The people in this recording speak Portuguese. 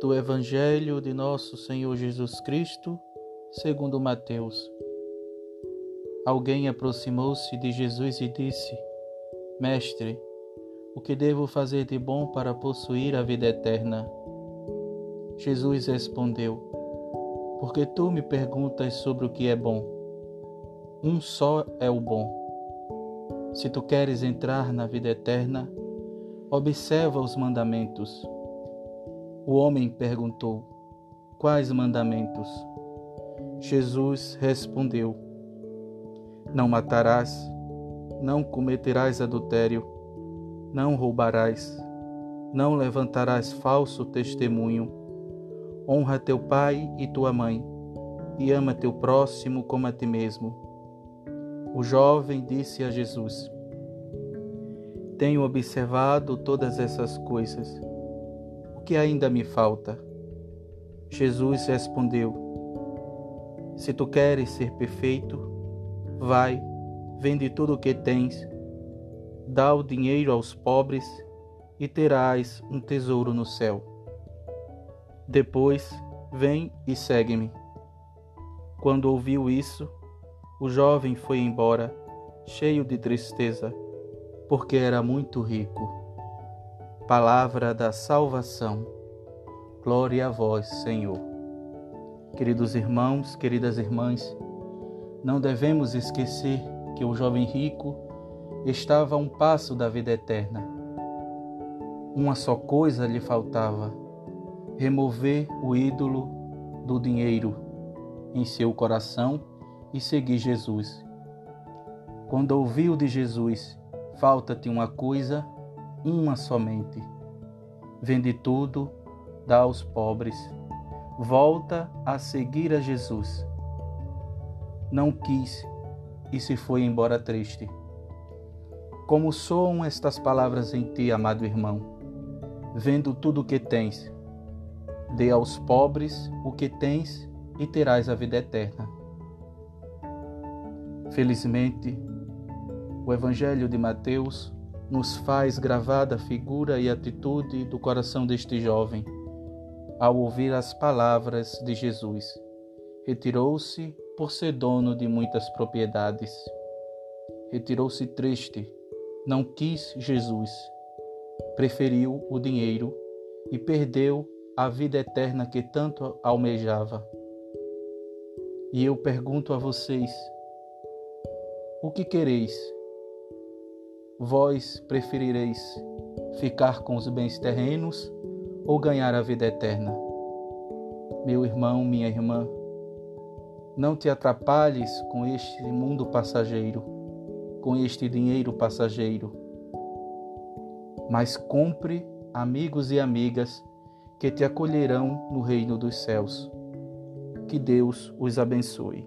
do Evangelho de Nosso Senhor Jesus Cristo, segundo Mateus. Alguém aproximou-se de Jesus e disse: Mestre, o que devo fazer de bom para possuir a vida eterna? Jesus respondeu: Porque tu me perguntas sobre o que é bom? Um só é o bom. Se tu queres entrar na vida eterna, observa os mandamentos. O homem perguntou: Quais mandamentos? Jesus respondeu: Não matarás, não cometerás adultério, não roubarás, não levantarás falso testemunho, honra teu pai e tua mãe, e ama teu próximo como a ti mesmo. O jovem disse a Jesus: Tenho observado todas essas coisas. Que ainda me falta? Jesus respondeu: Se tu queres ser perfeito, vai, vende tudo o que tens, dá o dinheiro aos pobres e terás um tesouro no céu. Depois, vem e segue-me. Quando ouviu isso, o jovem foi embora, cheio de tristeza, porque era muito rico. Palavra da salvação. Glória a vós, Senhor. Queridos irmãos, queridas irmãs, não devemos esquecer que o jovem rico estava a um passo da vida eterna. Uma só coisa lhe faltava: remover o ídolo do dinheiro em seu coração e seguir Jesus. Quando ouviu de Jesus, falta-te uma coisa, uma somente. Vende tudo dá aos pobres, volta a seguir a Jesus. Não quis e se foi embora triste. Como soam estas palavras em ti, amado irmão? Vendo tudo o que tens, dê aos pobres o que tens e terás a vida eterna. Felizmente, o Evangelho de Mateus nos faz gravada a figura e atitude do coração deste jovem ao ouvir as palavras de Jesus. Retirou-se por ser dono de muitas propriedades. Retirou-se triste, não quis Jesus, preferiu o dinheiro e perdeu a vida eterna que tanto almejava. E eu pergunto a vocês: o que quereis? Vós preferireis ficar com os bens terrenos ou ganhar a vida eterna. Meu irmão, minha irmã, não te atrapalhes com este mundo passageiro, com este dinheiro passageiro, mas compre amigos e amigas que te acolherão no reino dos céus. Que Deus os abençoe.